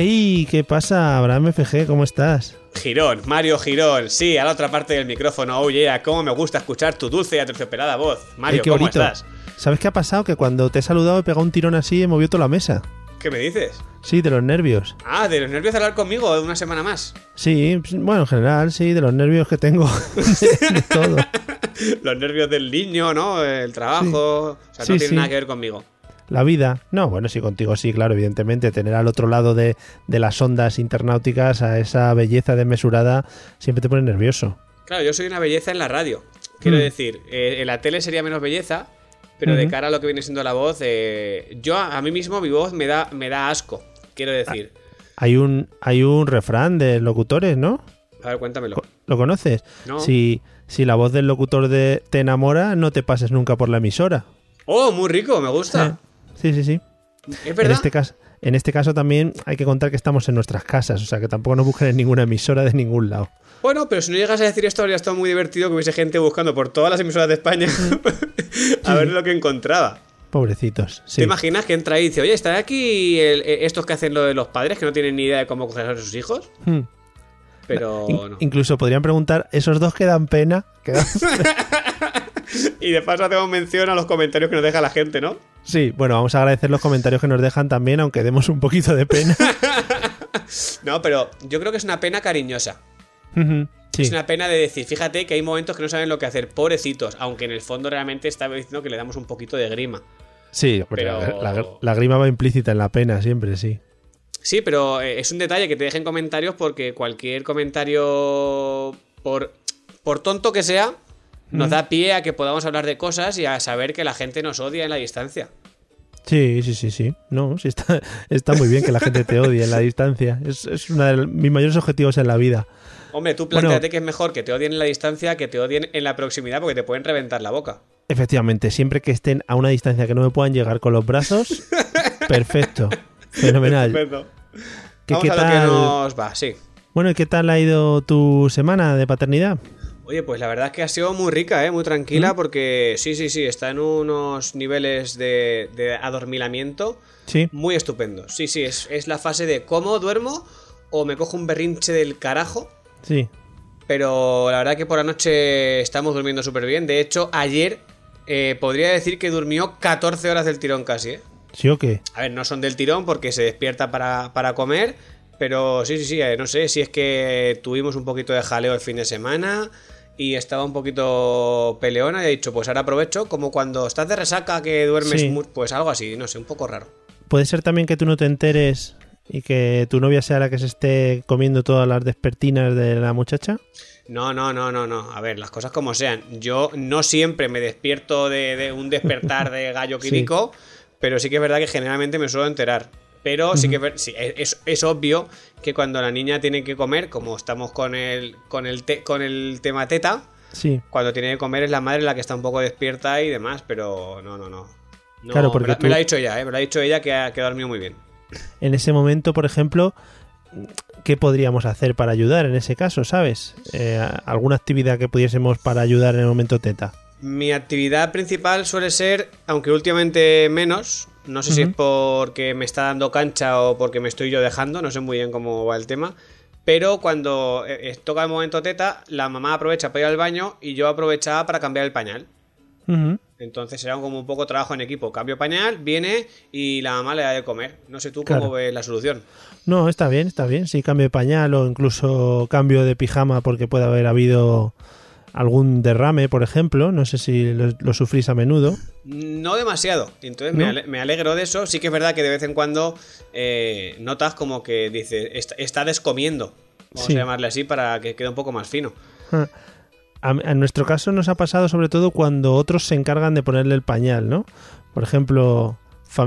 Hey, ¿qué pasa, Abraham FG? ¿Cómo estás? Girón, Mario Girón, sí, a la otra parte del micrófono. Oye, oh, cómo me gusta escuchar tu dulce y aterciopelada voz. Mario, qué ¿cómo bonito. estás? ¿Sabes qué ha pasado? Que cuando te he saludado he pegado un tirón así y he movido toda la mesa. ¿Qué me dices? Sí, de los nervios. Ah, de los nervios de hablar conmigo de una semana más. Sí, bueno, en general, sí, de los nervios que tengo. de, de todo. Los nervios del niño, ¿no? El trabajo. O sea, Sí, no tiene sí. nada que ver conmigo. La vida. No, bueno, sí, contigo sí, claro, evidentemente. Tener al otro lado de, de las ondas internauticas a esa belleza desmesurada siempre te pone nervioso. Claro, yo soy una belleza en la radio. Quiero Mm. decir, eh, en la tele sería menos belleza, pero de cara a lo que viene siendo la voz, eh, yo a, a mí mismo mi voz me da, me da asco. Quiero decir. Hay un, hay un refrán de locutores, ¿no? A ver, cuéntamelo. ¿Lo conoces? No. Si, si la voz del locutor de, te enamora, no te pases nunca por la emisora. Oh, muy rico, me gusta. Sí, sí, sí. Es En verdad. este, caso, en este caso también hay que contar que estamos en nuestras casas, o sea que tampoco nos busquen en ninguna emisora de ningún lado. Bueno, pero si no llegas a decir esto, habría estado muy divertido que hubiese gente buscando por todas las emisoras de España a ver lo que encontraba. Pobrecitos. Sí. ¿Te imaginas que entra ahí y dice, oye, ¿están aquí el- eh, estos que hacen lo de los padres que no tienen ni idea de cómo coger a sus hijos? Hmm. Pero In- no. Incluso podrían preguntar, ¿esos dos que dan pena? Dan- Y de paso hacemos mención a los comentarios que nos deja la gente, ¿no? sí, bueno, vamos a agradecer los comentarios que nos dejan también, aunque demos un poquito de pena. No, pero yo creo que es una pena cariñosa. Sí. Es una pena de decir, fíjate que hay momentos que no saben lo que hacer, pobrecitos, aunque en el fondo realmente está diciendo que le damos un poquito de grima. Sí, Pero- la, la- la grima va implícita en la pena siempre, sí. Sí, pero eh, es un detalle que te dejen comentarios porque cualquier comentario, por, por tonto que sea, nos da pie a que podamos hablar de cosas y a saber que la gente nos odia en la distancia. Sí, sí, sí, sí. No, sí está, está muy bien que la gente te odie en la distancia. Es, es uno de mis mayores objetivos en la vida. Hombre, tú Bueno. planteate que es mejor que te odien en la distancia que te odien en la proximidad porque te pueden reventar la boca. Efectivamente, siempre que estén a una distancia que no me puedan llegar con los brazos, perfecto. Fenomenal. Estupendo. ¿Qué- Vamos qué a lo tal? que nos va, sí. Bueno, ¿y qué tal ha ido tu semana de paternidad? Oye, pues la verdad es que ha sido muy rica, ¿eh? muy tranquila, porque sí, sí, sí, está en unos niveles de, de adormilamiento Sí. muy estupendos. Sí, sí, es, es la fase de cómo duermo o me cojo un berrinche del carajo, Sí. pero la verdad que por la noche estamos durmiendo súper bien. De hecho, ayer eh, podría decir que durmió 14 horas del tirón casi, ¿eh? ¿Sí o qué? A ver, no son del tirón porque se despierta para, para comer, pero sí, sí, sí, eh, no sé si es que tuvimos un poquito de jaleo el fin de semana y estaba un poquito peleona y he dicho, pues ahora aprovecho, como cuando estás de resaca que duermes, Sí. pues algo así, no sé, un poco raro. Puede ser también que tú no te enteres y que tu novia sea la que se esté comiendo todas las despertinas de la muchacha. No, no, no, no, no. A ver, las cosas como sean. Yo no siempre me despierto de, de un despertar de gallo Sí. Pero sí que es verdad que generalmente me suelo enterar. Pero sí que es sí, es, es obvio que cuando la niña tiene que comer, como estamos con el, con el, te- con el tema teta, Sí. cuando tiene que comer es la madre la que está un poco despierta y demás, pero no, no, no. No, Claro, porque me, tú- me lo ha dicho ella, ¿eh? me lo ha dicho ella que ha, que ha dormido muy bien. En ese momento, por ejemplo, ¿qué podríamos hacer para ayudar en ese caso, sabes? Eh, ¿Alguna actividad que pudiésemos para ayudar en el momento teta? Mi actividad principal suele ser, aunque últimamente menos, no sé si es porque me está dando cancha o porque me estoy yo dejando, no sé muy bien cómo va el tema, pero cuando eh, eh, toca el momento teta, la mamá aprovecha para ir al baño y yo aprovechaba para cambiar el pañal. Entonces era como un poco trabajo en equipo. Cambio pañal, viene y la mamá le da de comer. No sé tú Claro. cómo ves la solución. No, está bien, está bien. Sí, cambio de pañal o incluso cambio de pijama porque puede haber habido algún derrame, por ejemplo. No sé si lo, lo sufrís a menudo. No demasiado. Entonces ¿No? Me, ale- me alegro de eso. Sí que es verdad que de vez en cuando eh, notas como que dice, está, está descomiendo. Vamos Sí. a llamarle así para que quede un poco más fino. Ah. A- En nuestro caso nos ha pasado sobre todo cuando otros se encargan de ponerle el pañal, ¿no? Por ejemplo,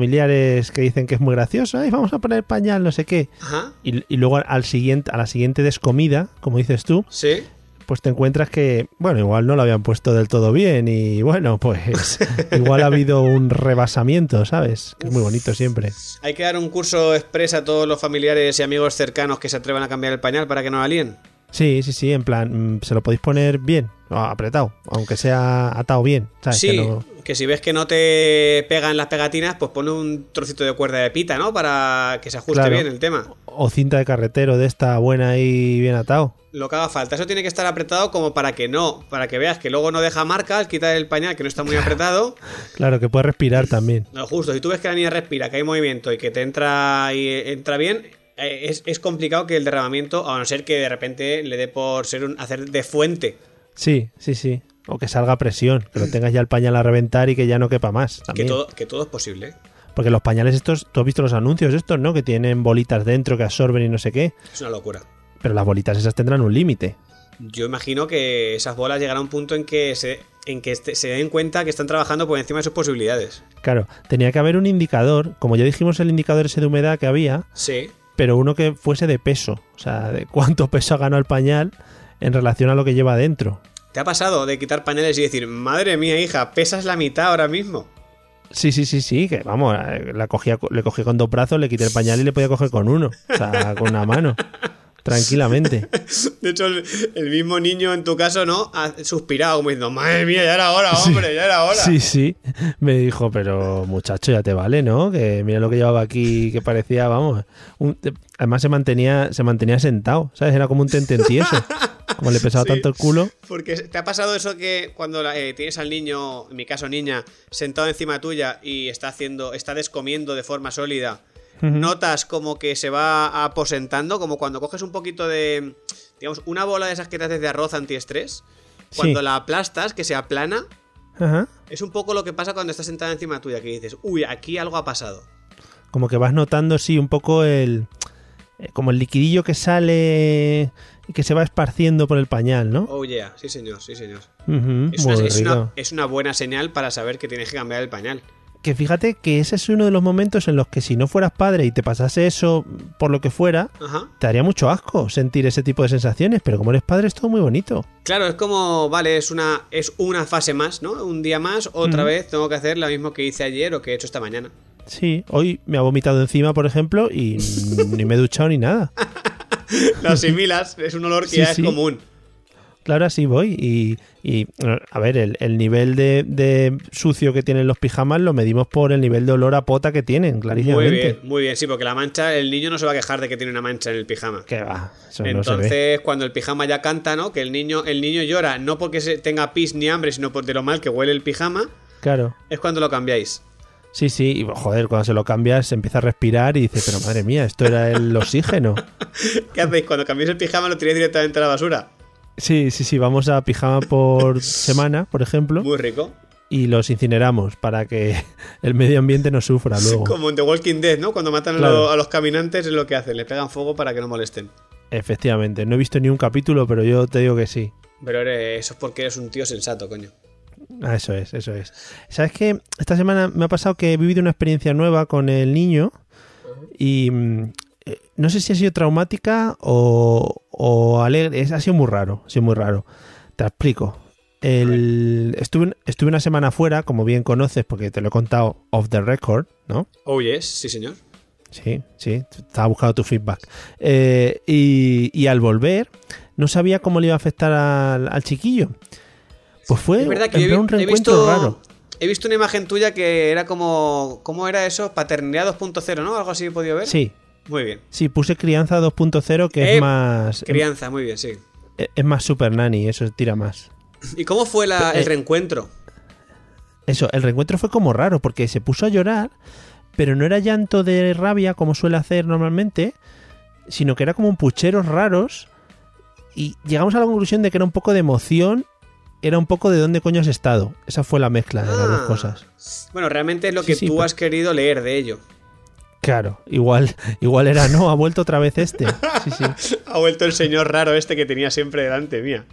familiares que dicen que es muy gracioso, vamos a poner el pañal, no sé qué. Ajá. Y, y luego al siguiente, a la siguiente descomida, como dices tú, Sí. Pues te encuentras que, bueno, igual no lo habían puesto del todo bien y bueno, pues igual ha habido un rebasamiento, ¿sabes? Que es muy bonito siempre. Hay que dar un curso express a todos los familiares y amigos cercanos que se atrevan a cambiar el pañal para que no la líen. Sí, sí, sí, en plan, mm, se lo podéis poner bien, apretado, aunque sea atado bien, ¿sabes? Sí, Que no- que si ves que no te pegan las pegatinas, pues pone un trocito de cuerda de pita, ¿no? Para que se ajuste Claro. bien el tema. O cinta de carretero de esta buena y bien atado. Lo que haga falta. Eso tiene que estar apretado como para que no, para que veas que luego no deja marca al quitar el pañal que no está muy apretado. Claro, que puede respirar también. No, justo, si tú ves que la niña respira, que hay movimiento y que te entra y eh, entra bien, eh, es, es complicado que el derramamiento, a no ser que de repente le dé por ser un, hacer de fuente. Sí, sí, sí. O que salga presión, que lo tengas ya el pañal a reventar y que ya no quepa más. Que todo, que todo es posible. ¿eh? Porque los pañales estos, tú has visto los anuncios estos, ¿no? Que tienen bolitas dentro que absorben y no sé qué. Es una locura. Pero las bolitas esas tendrán un límite. Yo imagino que esas bolas llegarán a un punto en que se, en que este- se den cuenta que están trabajando por encima de sus posibilidades. Claro, tenía que haber un indicador, como ya dijimos el indicador ese de humedad que había, Sí. Pero uno que fuese de peso. O sea, de cuánto peso ha ganado el pañal en relación a lo que lleva dentro. ¿Te ha pasado de quitar pañales y decir, madre mía, hija, pesas la mitad ahora mismo? Sí, sí, sí, sí, que vamos, eh, la cogía, le cogí con dos brazos, le quité el pañal y le podía coger con uno. O sea, con una mano. Tranquilamente. De hecho, el, el mismo niño en tu caso, ¿no? Ha suspirado como diciendo, madre mía, ya era hora, hombre, ya era hora. Sí, sí. Me dijo, pero muchacho, ya te vale, ¿no? Que mira lo que llevaba aquí, que parecía, vamos. un- además se mantenía, se mantenía sentado, ¿sabes? Era como un tententieso. Como le pesaba Sí. tanto el culo. Porque te ha pasado eso que cuando eh, tienes al niño, en mi caso niña, sentado encima tuya y está haciendo, está descomiendo de forma sólida. Notas como que se va aposentando, como cuando coges un poquito de, digamos, una bola de esas que te haces de arroz antiestrés, cuando Sí. la aplastas, que se aplana, Ajá. es un poco lo que pasa cuando estás sentada encima tuya, que dices, uy, aquí algo ha pasado. Como que vas notando, sí, un poco el. eh, Como el liquidillo que sale y que se va esparciendo por el pañal, ¿no? Oh yeah, sí señor, sí señor. Es una, es una buena señal para saber que tienes que cambiar el pañal. Que fíjate que ese es uno de los momentos en los que si no fueras padre y te pasase eso por lo que fuera, Ajá. te haría mucho asco sentir ese tipo de sensaciones, pero como eres padre es todo muy bonito. Claro, es como, vale, es una, es una fase más, ¿no? Un día más, otra vez tengo que hacer lo mismo que hice ayer o que he hecho esta mañana. Sí, hoy me ha vomitado encima, por ejemplo, y ni me he duchado ni nada. Lo asimilas, es un olor que Sí, ya sí. es común. Claro, así voy. Y, y, a ver, el, el nivel de, de sucio que tienen los pijamas lo medimos por el nivel de olor a pota que tienen, Muy clarísimamente. bien, muy bien, sí, porque la mancha, el niño no se va a quejar de que tiene una mancha en el pijama. Que va, eso no se ve. Entonces, cuando el pijama ya canta, ¿no? Que el niño, el niño llora, no porque se tenga pis ni hambre, sino por de lo mal que huele el pijama, Claro. es cuando lo cambiáis. Sí, sí, y joder, cuando se lo cambias se empieza a respirar y dice, pero madre mía, esto era el oxígeno. ¿Qué hacéis? Cuando cambiáis el pijama lo tiráis directamente a la basura. Sí, sí, sí, vamos a pijama por semana, por ejemplo, Muy rico. y los incineramos para que el medio ambiente no sufra luego. Como en The Walking Dead, ¿no? Cuando matan a los caminantes es lo que hacen, les pegan fuego para que no molesten. Efectivamente, no he visto ni un capítulo, pero yo te digo que sí. Pero eres- eso es porque eres un tío sensato, coño. Ah, eso es, eso es. ¿Sabes qué? Esta semana me ha pasado que he vivido una experiencia nueva con el niño y mm, no sé si ha sido traumática o, o alegre. Es- Ha sido muy raro, ha sido muy raro. Te explico. El, estuve, estuve una semana fuera, como bien conoces, porque te lo he contado off the record, ¿no? Oh, yes, sí, señor. Sí, sí, estaba buscando tu feedback. Eh, y, y al volver, no sabía cómo le iba a afectar al, al chiquillo. Pues fue Es verdad que he, un he reencuentro visto, raro. he visto una imagen tuya que era como... ¿Cómo era eso? Paternidad 2.0, ¿no? Algo así he podido ver. Sí, Muy bien. sí, puse crianza 2.0 que Eh, es más Crianza, muy bien, sí. es, es más super nanny, eso tira más. ¿Y cómo fue la- el Eh, reencuentro? Eso, el reencuentro fue como raro porque se puso a llorar, pero no era llanto de rabia como suele hacer normalmente, sino que era como un pucheros raros y llegamos a la conclusión de que era un poco de emoción era un poco de dónde coño has estado. Esa fue la mezcla de las dos Ah. cosas. Bueno, realmente es lo Sí, que sí, tú pero- has querido leer de ello. Claro, igual, igual era no, ha vuelto otra vez este. Sí, sí. Ha vuelto el señor raro este que tenía siempre delante mía.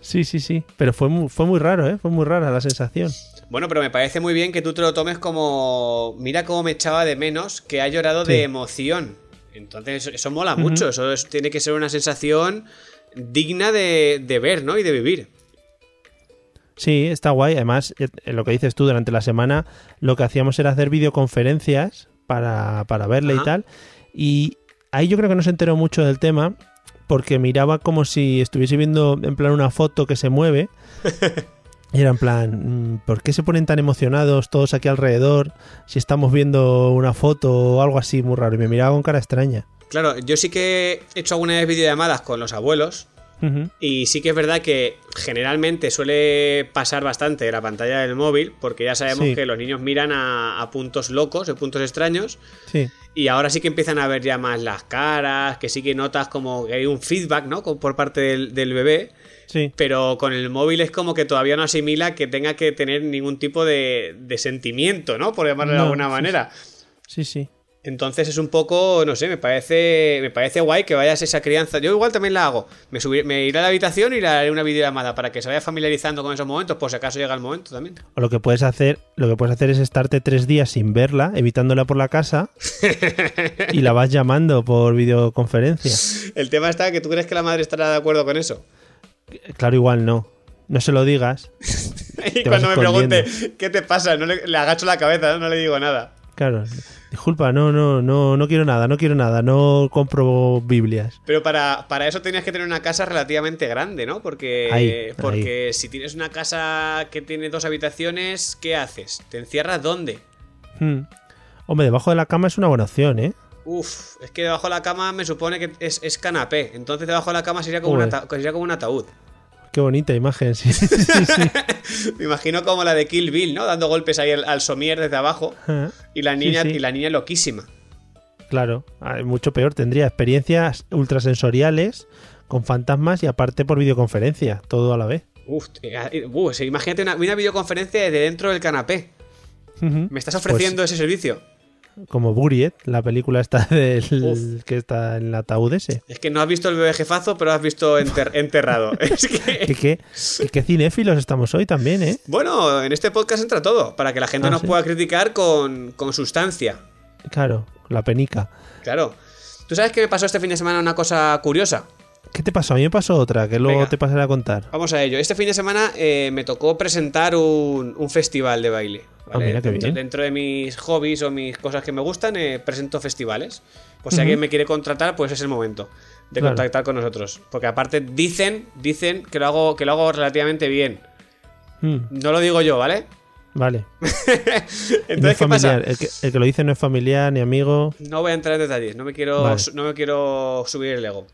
Sí, sí, sí. Pero fue muy, fue muy raro, ¿eh? Fue muy rara la sensación. Bueno, pero me parece muy bien que tú te lo tomes como. Mira cómo me echaba de menos que ha llorado Sí. de emoción. Entonces, eso, mola mucho. Eso es- tiene que ser una sensación digna de, de ver, ¿no? Y de vivir. Sí, está guay. Además, eh, lo que dices tú, durante la semana lo que hacíamos era hacer videoconferencias para, para verle y tal. Y ahí yo creo que no se enteró mucho del tema porque miraba como si estuviese viendo en plan una foto que se mueve. Y era en plan, mm, ¿por qué se ponen tan emocionados todos aquí alrededor si estamos viendo una foto o algo así muy raro? Y me miraba con cara extraña. Claro, yo sí que he hecho algunas videollamadas con los abuelos. Y sí que es verdad que generalmente suele pasar bastante de la pantalla del móvil, porque ya sabemos Sí. que los niños miran a, a puntos locos, a puntos extraños, Sí, y ahora sí que empiezan a ver ya más las caras, que sí que notas como que hay un feedback, ¿no? Por parte del, del bebé, sí. pero con el móvil es como que todavía no asimila que tenga que tener ningún tipo de, de sentimiento, ¿no? Por llamarlo de alguna manera. Sí, sí. Entonces es un poco, no sé, me parece, me parece guay que vayas esa crianza. Yo igual también la hago. Me, subir- me iré a la habitación y le haré una videollamada para que se vaya familiarizando con esos momentos, por si acaso llega el momento también. O lo que puedes hacer, lo que puedes hacer es estarte tres días sin verla, evitándola por la casa, y la vas llamando por videoconferencia. El tema está que tú crees que la madre estará de acuerdo con eso. Claro, igual no. No se lo digas. Y cuando me pregunte, ¿qué te pasa? No le, le agacho la cabeza, ¿no? No le digo nada. Claro. Disculpa, no, no, no, no quiero nada, no quiero nada, no compro Biblias. Pero para, para eso tenías que tener una casa relativamente grande, ¿no? Porque, Ahí, porque si tienes una casa que tiene dos habitaciones, ¿qué haces? ¿Te encierras dónde? Hmm. Hombre, debajo de la cama es una buena opción, ¿eh? Uf, es que debajo de la cama me supone que es, es canapé. Entonces debajo de la cama sería como, un Joder. ata- sería como un ataúd. Qué bonita imagen, sí, sí, sí, sí. Me imagino como la de Kill Bill, ¿no? Dando golpes ahí al, al somier desde abajo. Ah, Y la niña, y la niña loquísima. Claro, ah, mucho peor. Tendría experiencias ultrasensoriales con fantasmas y aparte por videoconferencia, todo a la vez. Uf, eh, uh, sí, imagínate una, una videoconferencia desde dentro del canapé. ¿Me estás ofreciendo ese servicio? Como Buriet, la película esta del que está en el ataúd ese. Es que no has visto el bebé jefazo, pero has visto enter- enterrado. es ¿Qué, que... qué, qué- qué cinéfilos estamos hoy también, ¿eh? Bueno, en este podcast entra todo, para que la gente Ah, nos ¿sí? pueda criticar con, con sustancia. Claro, la penica. Claro. ¿Tú sabes que me pasó este fin de semana una cosa curiosa? ¿Qué te pasó? A mí me pasó otra, que luego Venga. te pasaré a contar. Vamos a ello. Este fin de semana eh, me tocó presentar un, un festival de baile. Ah, mira, qué dentro, bien. dentro de mis hobbies o mis cosas que me gustan, eh, presento festivales. Pues si Ujú. alguien me quiere contratar, pues es el momento de Claro. contactar con nosotros. Porque aparte dicen, dicen que lo hago, que lo hago relativamente bien. Mm, No lo digo yo, ¿vale? vale. Entonces, no es ¿qué pasa? El que, el que lo dice no es familiar ni amigo. No voy a entrar en detalles, no me quiero, Vale. no me quiero subir el ego.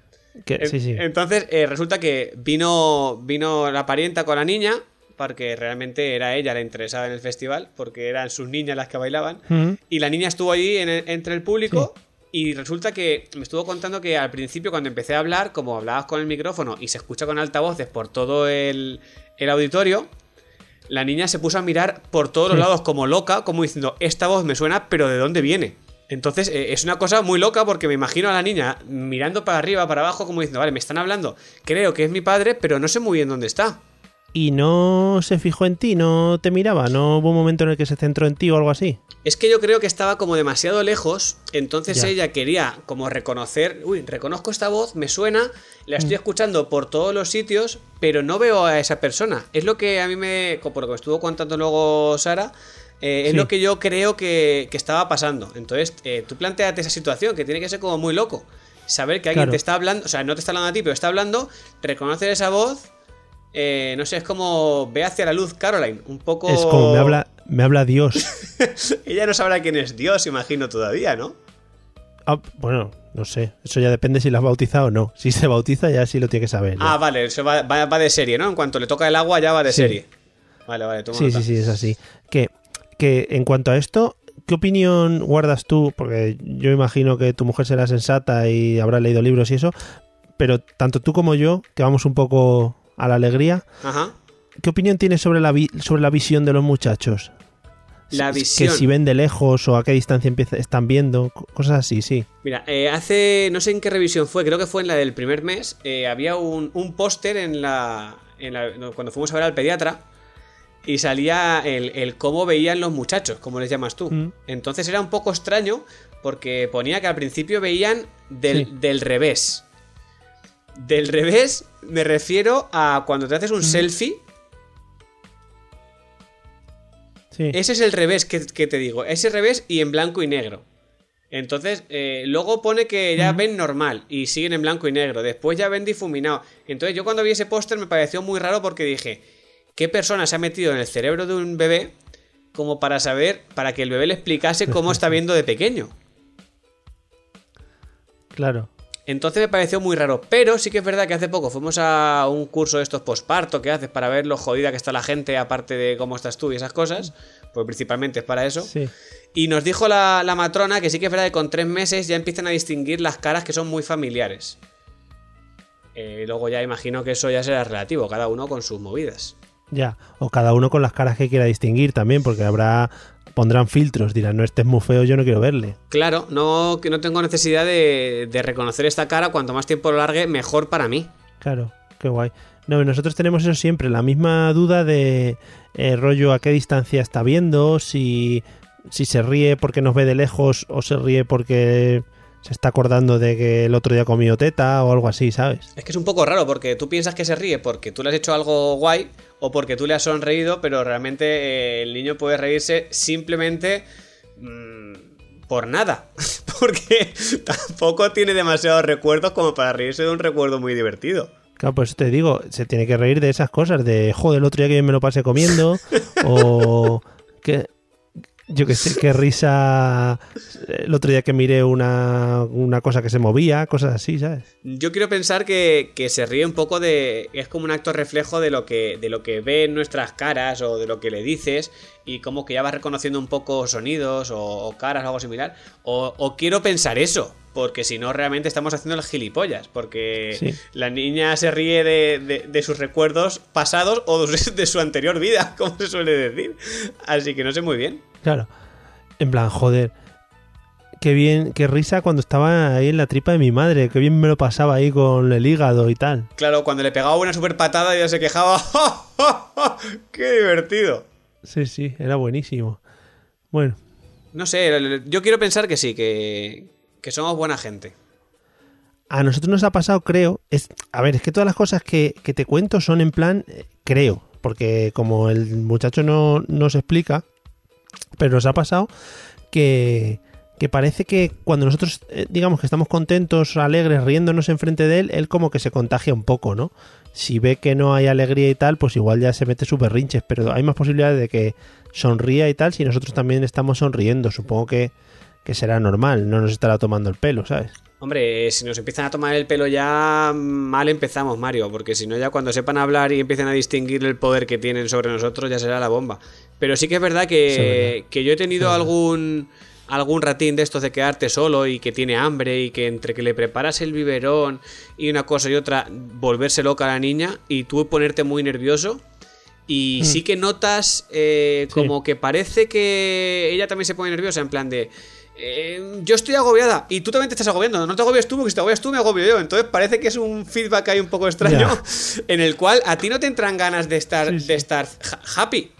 Que, En- sí, sí. Entonces, eh, resulta que vino, vino la parienta con la niña, porque realmente era ella la interesada en el festival, porque eran sus niñas las que bailaban. Y la niña estuvo allí en el- entre el público. Y resulta que me estuvo contando que al principio, cuando empecé a hablar, como hablabas con el micrófono y se escucha con altavoces por todo el, el auditorio, la niña se puso a mirar por todos los lados como loca, como diciendo, esta voz me suena, pero ¿de dónde viene? Entonces eh, es una cosa muy loca porque me imagino a la niña mirando para arriba, para abajo, como diciendo, vale, me están hablando, creo que es mi padre, pero no sé muy bien dónde está. Y no se fijó en ti, no te miraba, no hubo un momento en el que se centró en ti o algo así. Es que yo creo que estaba como demasiado lejos, entonces Ya. ella quería como reconocer, uy, reconozco esta voz, me suena, la estoy escuchando por todos los sitios, pero no veo a esa persona. Es lo que a mí me, por lo que me estuvo contando luego Sara, eh, es lo que yo creo que, que estaba pasando. Entonces, eh, tú planteate esa situación, que tiene que ser como muy loco. Saber que alguien Claro. te está hablando, o sea, no te está hablando a ti, pero está hablando, reconocer esa voz, eh, no sé, es como ve hacia la luz Caroline, un poco... Es como me habla, me habla Dios. Ella no sabrá quién es Dios, imagino todavía, ¿no? Ah, bueno, no sé. Eso ya depende si la has bautizado o no. Si se bautiza ya sí lo tiene que saber. ya. Ah, vale, eso va, va- va de serie, ¿no? En cuanto le toca el agua ya va de Sí. serie. Vale, vale, toma sí, nota. sí, sí, es así. Que, que en cuanto a esto, ¿qué opinión guardas tú? Porque yo imagino que tu mujer será sensata y habrá leído libros y eso. Pero tanto tú como yo, que vamos un poco a la alegría, Ajá. ¿qué opinión tienes sobre la, vi- sobre la visión de los muchachos? La Que visión. si ven de lejos o a qué distancia están viendo, co- cosas así, sí. Mira, eh, hace, no sé en qué revisión fue, creo que fue en la del primer mes, eh, había un, un póster en la, en la- cuando fuimos a ver al pediatra y salía el, el cómo veían los muchachos, como les llamas tú. Mm. Entonces era un poco extraño porque ponía que al principio veían del, Sí. del revés. Del revés me refiero a cuando te haces un selfie, Sí. ese es el revés que, que te digo, ese revés y en blanco y negro. Entonces, eh, luego pone que ya ven normal y siguen en blanco y negro. Después ya ven difuminado. Entonces, yo cuando vi ese póster me pareció muy raro porque dije, ¿qué persona se ha metido en el cerebro de un bebé como para saber, para que el bebé le explicase cómo está viendo de pequeño? Claro. Entonces me pareció muy raro. Pero sí que es verdad que hace poco fuimos a un curso de estos posparto que haces para ver lo jodida que está la gente, aparte de cómo estás tú y esas cosas. Pues principalmente es para eso. Sí. Y nos dijo la, la matrona que sí que es verdad que con tres meses ya empiezan a distinguir las caras que son muy familiares. Eh, luego ya imagino que eso ya será relativo, cada uno con sus movidas. Ya. O cada uno con las caras que quiera distinguir también, porque habrá. Pondrán filtros, dirán, no, este es muy feo, yo no quiero verle. Claro, no, que no tengo necesidad de, de reconocer esta cara, cuanto más tiempo lo largue, mejor para mí. Claro, qué guay. No, nosotros tenemos eso siempre, la misma duda de eh, rollo a qué distancia está viendo, si, si se ríe porque nos ve de lejos o se ríe porque se está acordando de que el otro día comió teta o algo así, ¿sabes? Es que es un poco raro porque tú piensas que se ríe porque tú le has hecho algo guay o porque tú le has sonreído, pero realmente eh, el niño puede reírse simplemente mm, por nada. porque tampoco tiene demasiados recuerdos como para reírse de un recuerdo muy divertido. Claro, por eso te digo, se tiene que reír de esas cosas, de joder, el otro día que me lo pasé comiendo, o que yo que sé, qué risa el otro día que miré una, una cosa que se movía, cosas así, ¿sabes? Yo quiero pensar que, que se ríe un poco de. Es como un acto reflejo de lo que. de lo que ve en nuestras caras o de lo que le dices. Y como que ya vas reconociendo un poco sonidos o, o caras o algo similar. O, o quiero pensar eso. Porque si no, realmente estamos haciendo las gilipollas. Porque Sí. la niña se ríe de, de- de sus recuerdos pasados o de su anterior vida, como se suele decir. Así que no sé muy bien. Claro. En plan, joder. Qué bien, qué risa cuando estaba ahí en la tripa de mi madre. Qué bien me lo pasaba ahí con el hígado y tal. Claro, cuando le pegaba una super patada ya se quejaba. ¡Qué divertido! Sí, sí, era buenísimo. Bueno, No sé, yo quiero pensar que sí, que, que somos buena gente. a nosotros nos ha pasado, creo. Es, a ver, es que todas las cosas que, que te cuento son en plan, eh, creo. Porque como el muchacho no nos explica, pero nos ha pasado que, que parece que cuando nosotros, eh, digamos que estamos contentos, alegres, riéndonos enfrente de él, él como que se contagia un poco, ¿no? Si ve que no hay alegría y tal, pues igual ya se mete súper rinches, pero hay más posibilidades de que sonría y tal si nosotros también estamos sonriendo. Supongo que, que será normal, no nos estará tomando el pelo, ¿sabes? Hombre, si nos empiezan a tomar el pelo ya mal empezamos, Mario, porque si no ya cuando sepan hablar y empiecen a distinguir el poder que tienen sobre nosotros ya será la bomba. Pero sí que es verdad que, Sí, es verdad. que yo he tenido Sí, algún algún ratín de estos de quedarte solo y que tiene hambre y que entre que le preparas el biberón y una cosa y otra volverse loca a la niña y tú ponerte muy nervioso y Mm. sí que notas eh, Sí. como que parece que ella también se pone nerviosa en plan de eh, yo estoy agobiada y tú también te estás agobiando. No te agobias tú porque si te agobias tú me agobio yo. Entonces parece que es un feedback ahí un poco extraño en el cual a ti no te entran ganas de estar, Sí, sí. de estar ha- happy.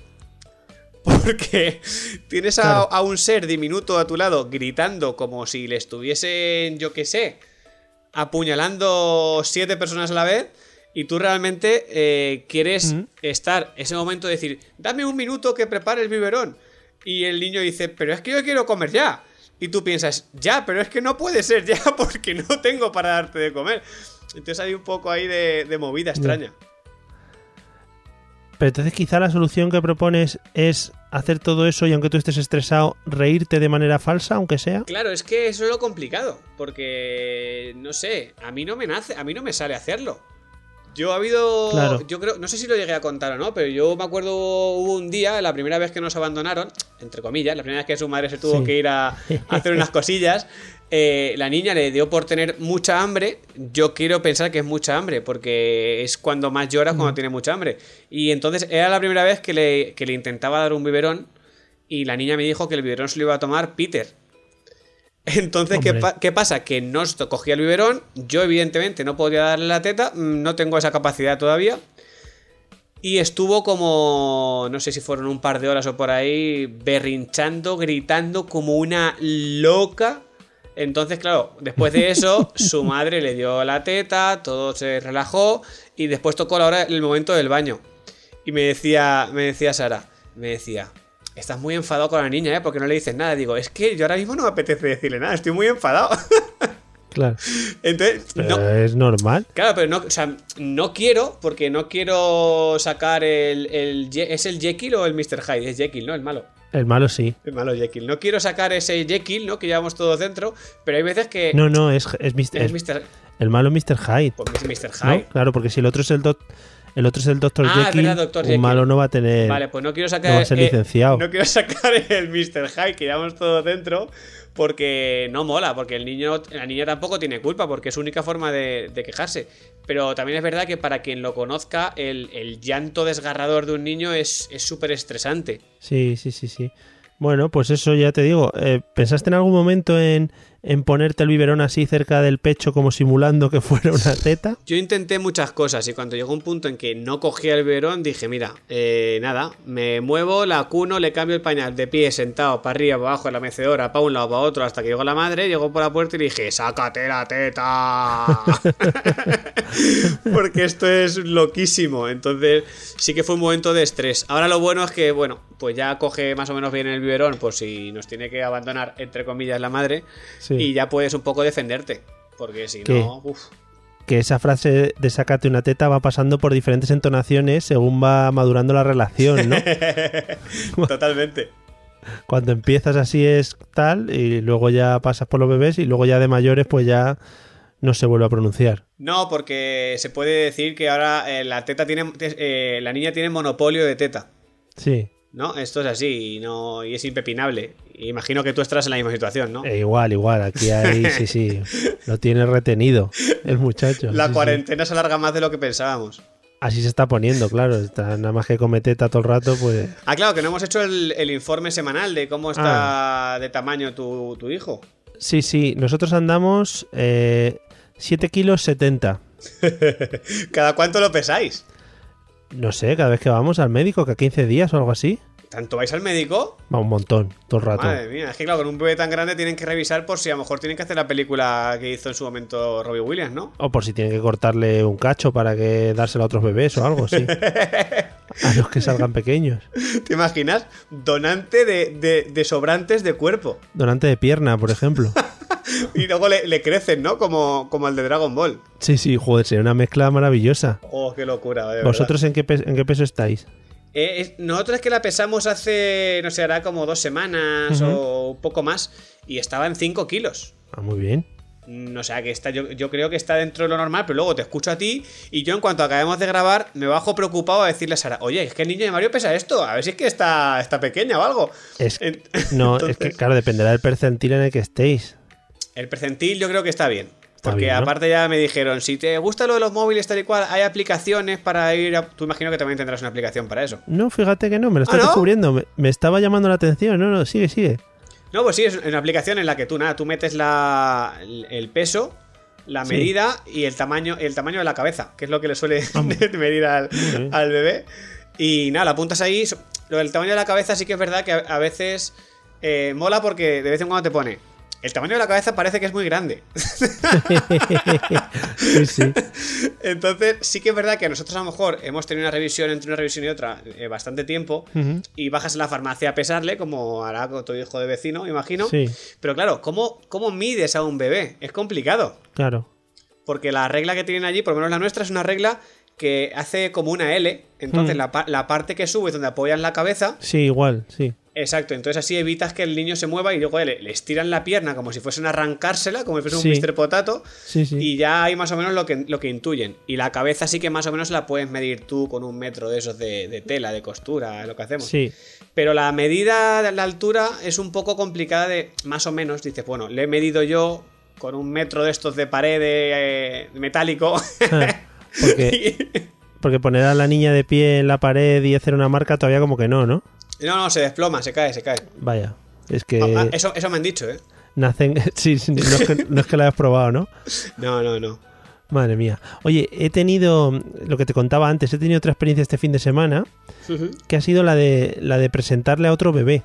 Porque tienes a, Claro. a un ser diminuto a tu lado gritando como si le estuviesen, yo qué sé, apuñalando siete personas a la vez. Y tú realmente eh, quieres Mm. estar ese momento de decir, dame un minuto que prepare el biberón. Y el niño dice, pero es que yo quiero comer ya. Y tú piensas, ya, pero es que no puede ser ya porque no tengo para darte de comer. Entonces hay un poco ahí de, de movida extraña. Pero entonces quizá la solución que propones es hacer todo eso y aunque tú estés estresado, reírte de manera falsa, aunque sea. Claro, es que eso es lo complicado. Porque, no sé, a mí no me nace, a mí no me sale hacerlo. Yo ha habido. Claro. Yo creo, no sé si lo llegué a contar o no, pero yo me acuerdo hubo un día, la primera vez que nos abandonaron. entre comillas, la primera vez que su madre se tuvo Sí. que ir a, a hacer unas cosillas, eh, la niña le dio por tener mucha hambre. Yo quiero pensar que es mucha hambre, porque es cuando más llora cuando tiene mucha hambre. Y entonces era la primera vez que le, que le intentaba dar un biberón y la niña me dijo que el biberón se lo iba a tomar Peter. Entonces, ¿qué, pa- qué pasa? Que no cogía el biberón. Yo, evidentemente, no podía darle la teta. mm, No tengo esa capacidad todavía. Y estuvo como, no sé si fueron un par de horas o por ahí, berrinchando, gritando como una loca. Entonces, claro, después de eso, su madre le dio la teta, todo se relajó y después tocó la hora, el momento del baño. Y me decía, me decía Sara, me decía, estás muy enfadado con la niña, ¿eh? Porque no le dices nada. Digo, es que yo ahora mismo no me apetece decirle nada, estoy muy enfadado. Claro. Entonces, Pero no, es normal. Claro, pero no, o sea, no quiero, porque no quiero sacar el, el ¿Es el Jekyll o el Mr. Hyde? Es Jekyll, ¿no? El malo. El malo sí. El malo Jekyll. No quiero sacar ese Jekyll, ¿no? Que llevamos todos dentro, pero hay veces que... No, no, es, es, Mr. es Mr. el malo Mr. Hyde. Pues es Mr. ¿no? Hyde. Claro, porque si el otro es el doc- el otro es el Dr. Ah, Jekyll, verdad, Dr. un Jekyll. malo no va a tener. Vale, pues no quiero sacar... no va a ser eh, licenciado. no quiero sacar el Mr. Hyde, que llevamos todos dentro, porque no mola, porque el niño, la niña tampoco tiene culpa, porque es su única forma de, quejarse. Pero también es verdad que para quien lo conozca, el, llanto desgarrador de un niño es es súper estresante. Sí, sí, sí, sí. Bueno, pues eso ya te digo. eh, ¿Pensaste en algún momento en, en ponerte el biberón así cerca del pecho como simulando que fuera una teta? Yo intenté muchas cosas y cuando llegó un punto en que no cogía el biberón dije, mira, eh, nada, me muevo, la cuno, le cambio el pañal de pie, sentado, para arriba, para abajo, en la mecedora, para un lado, para otro, hasta que llegó la madre, llegó por la puerta y le dije, sácate la teta. Porque esto es loquísimo. Entonces sí que fue un momento de estrés. Ahora lo bueno es que, bueno, pues ya coge más o menos bien el biberón por si nos tiene que abandonar, entre comillas, la madre. Sí. Y ya puedes un poco defenderte. Porque si ¿Qué? no, uff. Que esa frase de sácate una teta va pasando por diferentes entonaciones según va madurando la relación, ¿no? Totalmente. Cuando empiezas así es tal y luego ya pasas por los bebés y luego ya de mayores pues ya no se vuelve a pronunciar. No, porque se puede decir que ahora eh, la teta tiene. eh, la niña tiene monopolio de teta. Sí, ¿No? Esto es así y, no, y es impepinable. Imagino que tú estarás en la misma situación, ¿no? e igual, igual, aquí hay, sí, sí, lo tiene retenido el muchacho. la sí, sí. cuarentena se alarga más de lo que pensábamos. Así se está poniendo, claro, está nada más que come teta todo el rato, pues Ah, claro, que no hemos hecho el, el informe semanal de cómo está de tamaño tu, tu hijo. sí, sí, nosotros andamos eh, 7 kilos 70. ¿Cada cuánto lo pesáis? No sé, cada vez que vamos al médico, que a 15 días o algo así, ¿Tanto vais al médico? va un montón, todo el rato. Madre mía, es que claro, con un bebé tan grande tienen que revisar por si a lo mejor tienen que hacer la película que hizo en su momento Robbie Williams, ¿no? O por si tienen que cortarle un cacho para que dárselo a otros bebés o algo, sí. A los que salgan pequeños. ¿Te imaginas? Donante de, de- de sobrantes de cuerpo. Donante de pierna, por ejemplo. Y luego le, le crecen, ¿no? Como, como el de Dragon Ball. Sí, sí, joder, sería una mezcla maravillosa. Oh, qué locura, de. ¿Vosotros en qué, en qué peso estáis? Eh, es- nosotros es que la pesamos hace, no sé, hará como dos semanas o un poco más. Y estaba en 5 kilos. Ah, muy bien. Mm, O sea, que está, yo, yo creo que está dentro de lo normal, pero luego te escucho a ti y yo en cuanto acabemos de grabar me bajo preocupado a decirle a Sara, oye, es que el niño de Mario pesa esto, a ver si es que está, está pequeña o algo. Es, no, es que claro, dependerá del percentil en el que estéis. El percentil yo creo que está bien. Está Porque bien, ¿no? aparte ya me dijeron, si te gusta lo de los móviles tal y cual, hay aplicaciones para ir a... Tú imagino que también tendrás una aplicación para eso. No, fíjate que no, me lo estás ¿Ah, no? descubriendo. Me, me estaba llamando la atención. No, no, sigue, sigue. No, pues sí, es una aplicación en la que tú nada, tú metes la, el- peso, la Sí. medida y el tamaño, el tamaño de la cabeza, que es lo que le suele medir al, al bebé. Y nada, la apuntas ahí. Lo del tamaño de la cabeza sí que es verdad que a, a veces eh, mola porque de vez en cuando te pone. El tamaño de la cabeza parece que es muy grande. sí, sí. Entonces, sí que es verdad que nosotros a lo mejor hemos tenido una revisión entre una revisión y otra eh, bastante tiempo. Y bajas a la farmacia a pesarle, como hará con tu hijo de vecino, imagino. Sí, Pero claro, ¿cómo, ¿cómo mides a un bebé? Es complicado. claro. Porque la regla que tienen allí, por lo menos la nuestra, es una regla que hace como una L. Entonces, Mm. la, la parte que sube es donde apoyan la cabeza. Sí, igual, sí. Exacto, entonces así evitas que el niño se mueva y luego le, le estiran la pierna como si fuesen a arrancársela, como si fuese Sí. un Mr. Potato, Sí, sí. y ya hay más o menos lo que, lo que intuyen. Y la cabeza sí que más o menos la puedes medir tú con un metro de esos de, de tela, de costura, lo que hacemos. Sí, Pero la medida de la altura es un poco complicada de, más o menos, dices, bueno, le he medido yo con un metro de estos de pared de, eh, metálico. porque, porque poner a la niña de pie en la pared y hacer una marca todavía como que no, ¿no? No, no, se desploma, se cae, se cae. Vaya, es que Ah, ah, eso, eso me han dicho, ¿eh? nacen... Sí, sí, no es que, no es que lo hayas probado, ¿no? No, no, no. Madre mía. Oye, he tenido, lo que te contaba antes, he tenido otra experiencia este fin de semana, que ha sido la de, la de presentarle a otro bebé.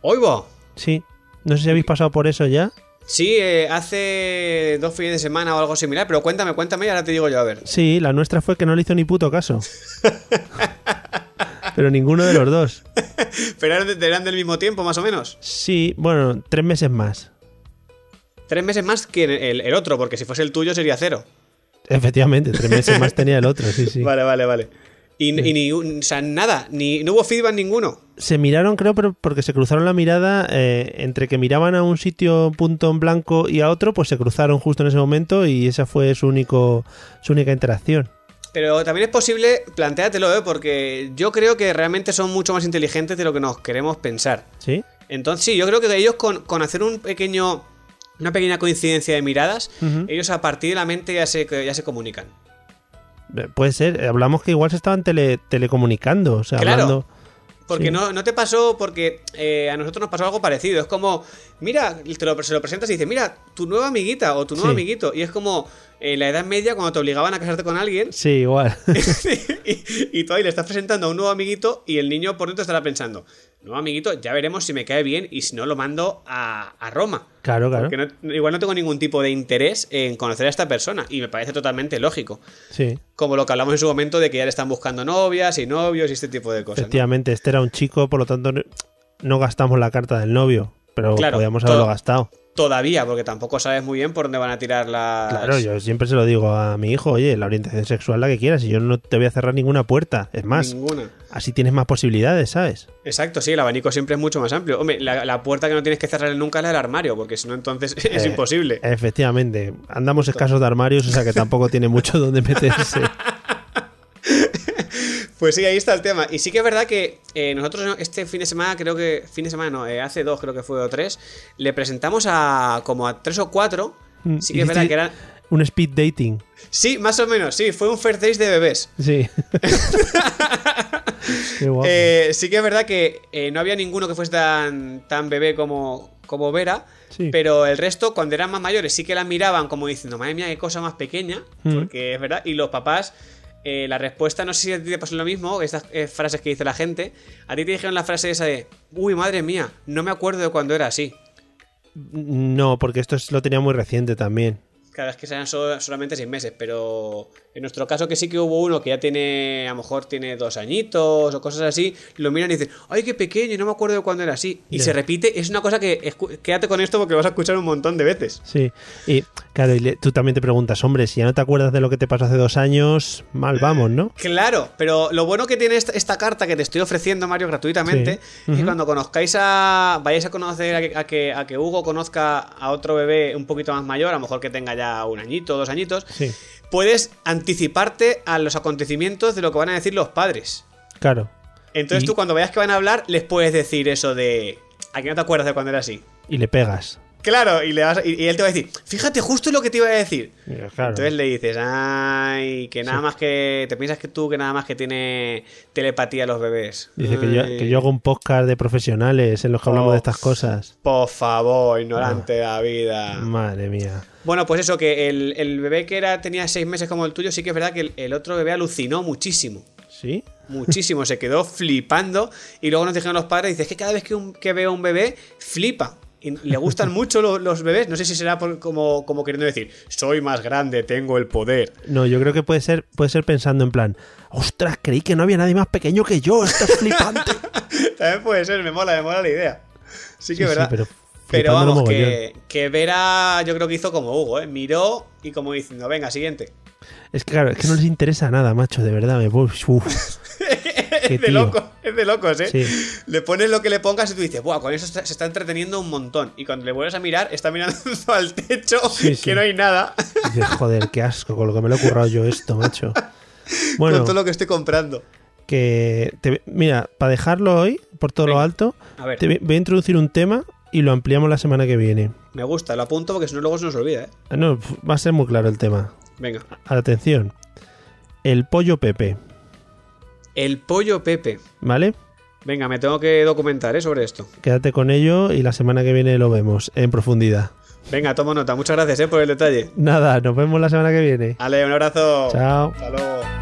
¡Oigo! Sí. No sé si habéis pasado por eso ya. Sí, eh, hace dos fines de semana o algo similar, pero cuéntame, cuéntame y ahora te digo yo, a ver. Sí, la nuestra fue que no le hizo ni puto caso. Pero ninguno de los dos. Pero eran, de- eran del mismo tiempo, más o menos. Sí, bueno, tres meses más. Tres meses más que el, el otro, porque si fuese el tuyo sería cero. Efectivamente, tres meses más tenía el otro, sí, sí. Vale, vale, vale. Y, y ni, un- o sea, nada, ni, no hubo feedback ninguno. Se miraron, creo, pero porque se cruzaron la mirada eh, entre que miraban a un sitio punto en blanco y a otro, pues se cruzaron justo en ese momento y esa fue su único su única interacción. Pero también es posible, plantéatelo, ¿eh? porque yo creo que realmente son mucho más inteligentes de lo que nos queremos pensar. ¿Sí? Entonces, sí, yo creo que ellos con, con hacer un pequeño, una pequeña coincidencia de miradas, ellos a partir de la mente ya se, ya se comunican. Eh, Puede ser, eh, hablamos que igual se estaban tele- telecomunicando, o sea, Claro. hablando. Porque Sí. no, no te pasó, porque eh, a nosotros nos pasó algo parecido. Es como, mira, te lo, se lo presentas y dices, mira, tu nueva amiguita o tu nuevo Sí. amiguito. Y es como en la Edad Media cuando te obligaban a casarte con alguien Sí, igual. y, y tú ahí le estás presentando a un nuevo amiguito y el niño por dentro estará pensando, nuevo amiguito, ya veremos si me cae bien y si no lo mando a, a Roma. claro, claro. Porque no- igual no tengo ningún tipo de interés en conocer a esta persona y me parece totalmente lógico. Sí, Como lo que hablamos en su momento de que ya le están buscando novias y novios y este tipo de cosas. ¿no? efectivamente, este era un chico, por lo tanto no- no gastamos la carta del novio, pero Claro, podíamos haberlo todo- gastado. Todavía, porque tampoco sabes muy bien por dónde van a tirar las. Claro, yo siempre se lo digo a mi hijo, oye, la orientación sexual la que quieras y yo no te voy a cerrar ninguna puerta. Es más, Ninguna. así tienes más posibilidades, ¿sabes? Exacto, sí, el abanico siempre es mucho más amplio. Hombre, la, la puerta que no tienes que cerrar nunca es la del armario, porque si no, entonces es Eh, imposible. Efectivamente, andamos escasos de armarios, o sea que tampoco tiene mucho donde meterse. Pues sí, ahí está el tema. Y sí que es verdad que eh, nosotros este fin de semana, creo que. Fin de semana no, eh, hace dos, creo que fue o tres, le presentamos a como a tres o cuatro. Sí que es verdad que eran. Un speed dating. Sí, más o menos, sí, fue un first days de bebés. Sí. Qué guapo. Eh, sí que es verdad que no había ninguno que fuese tan, tan bebé como, como Vera, Sí. pero el resto, cuando eran más mayores, sí que la miraban como diciendo, madre mía, qué cosa más pequeña, Mm. porque es verdad, y los papás, eh, la respuesta, no sé si a ti te pasó lo mismo, estas eh, frases que dice la gente, a ti te dijeron la frase esa de, uy, madre mía, no me acuerdo de cuando era así. No, porque esto es- lo tenía muy reciente también. Cada vez que sean solo- solamente seis meses, pero en nuestro caso que sí que hubo uno que ya tiene, a lo mejor tiene dos añitos o cosas así, lo miran y dicen, ay, qué pequeño, no me acuerdo de cuándo era así. Y se repite, es una cosa que, quédate con esto porque lo vas a escuchar un montón de veces. Sí. Y claro, y tú también te preguntas, hombre, si ya no te acuerdas de lo que te pasó hace dos años, mal vamos, ¿no? Claro, pero lo bueno que tiene esta, esta carta que te estoy ofreciendo, Mario, gratuitamente, Sí. es Ujú. cuando conozcáis a. vayáis a conocer a que, a, que, a que Hugo conozca a otro bebé un poquito más mayor, a lo mejor que tenga ya un añito, dos añitos, Sí. puedes anticiparte a los acontecimientos de lo que van a decir los padres. Claro. Entonces Y- tú cuando veas que van a hablar, les puedes decir eso de. ¿A que no te acuerdas de cuando era así? Y le pegas. Claro, y, le vas, y, y él te va a decir, fíjate justo lo que te iba a decir. Claro. Entonces le dices, ay, que nada más que. Te piensas que tú que nada más que tiene telepatía los bebés. Dice que yo, Ay, que yo hago un podcast de profesionales en los que hablamos de estas cosas. Por favor, ignorante de la vida. Madre mía. Bueno, pues eso, que el, el bebé que era tenía seis meses como el tuyo, sí que es verdad que el, el otro bebé alucinó muchísimo. ¿Sí? Muchísimo, se quedó flipando. Y luego nos dijeron los padres, dices que cada vez que, un- que veo un bebé, flipa. Y le gustan mucho lo- los bebés. No sé si será por- como, como queriendo decir, soy más grande, tengo el poder. No, yo creo que puede ser, puede ser pensando en plan, ostras, creí que no había nadie más pequeño que yo, esto es flipante. También puede ser, me mola, me mola la idea. Sí que es sí, verdad. pero vamos, que, que Vera yo creo que hizo como Hugo, ¿eh? Miró y como diciendo, venga, siguiente. Es que claro, es que no les interesa nada, macho, de verdad. Me... Uf. es de locos, es de locos, ¿eh? Sí. Le pones lo que le pongas y tú dices, Buah, con eso se está entreteniendo un montón. Y cuando le vuelves a mirar, está mirando al techo, Sí, sí. que no hay nada. Y dices, joder, qué asco, con lo que me lo he currado yo esto, macho. Bueno, con todo lo que estoy comprando. que te- mira, para dejarlo hoy, por todo lo alto, a ver. te voy- a introducir un tema y lo ampliamos la semana que viene. Me gusta, lo apunto porque si no luego se nos olvida, ¿eh? Ah, No, va a ser muy claro el tema. Venga. Atención. El pollo Pepe, El pollo Pepe. ¿vale? Venga, me tengo que documentar, ¿eh? Sobre esto. Quédate con ello y la semana que viene lo vemos en profundidad. Venga, tomo nota. Muchas gracias, ¿eh? Por el detalle. Nada, nos vemos la semana que viene. Ale, un abrazo. Chao. Hasta luego.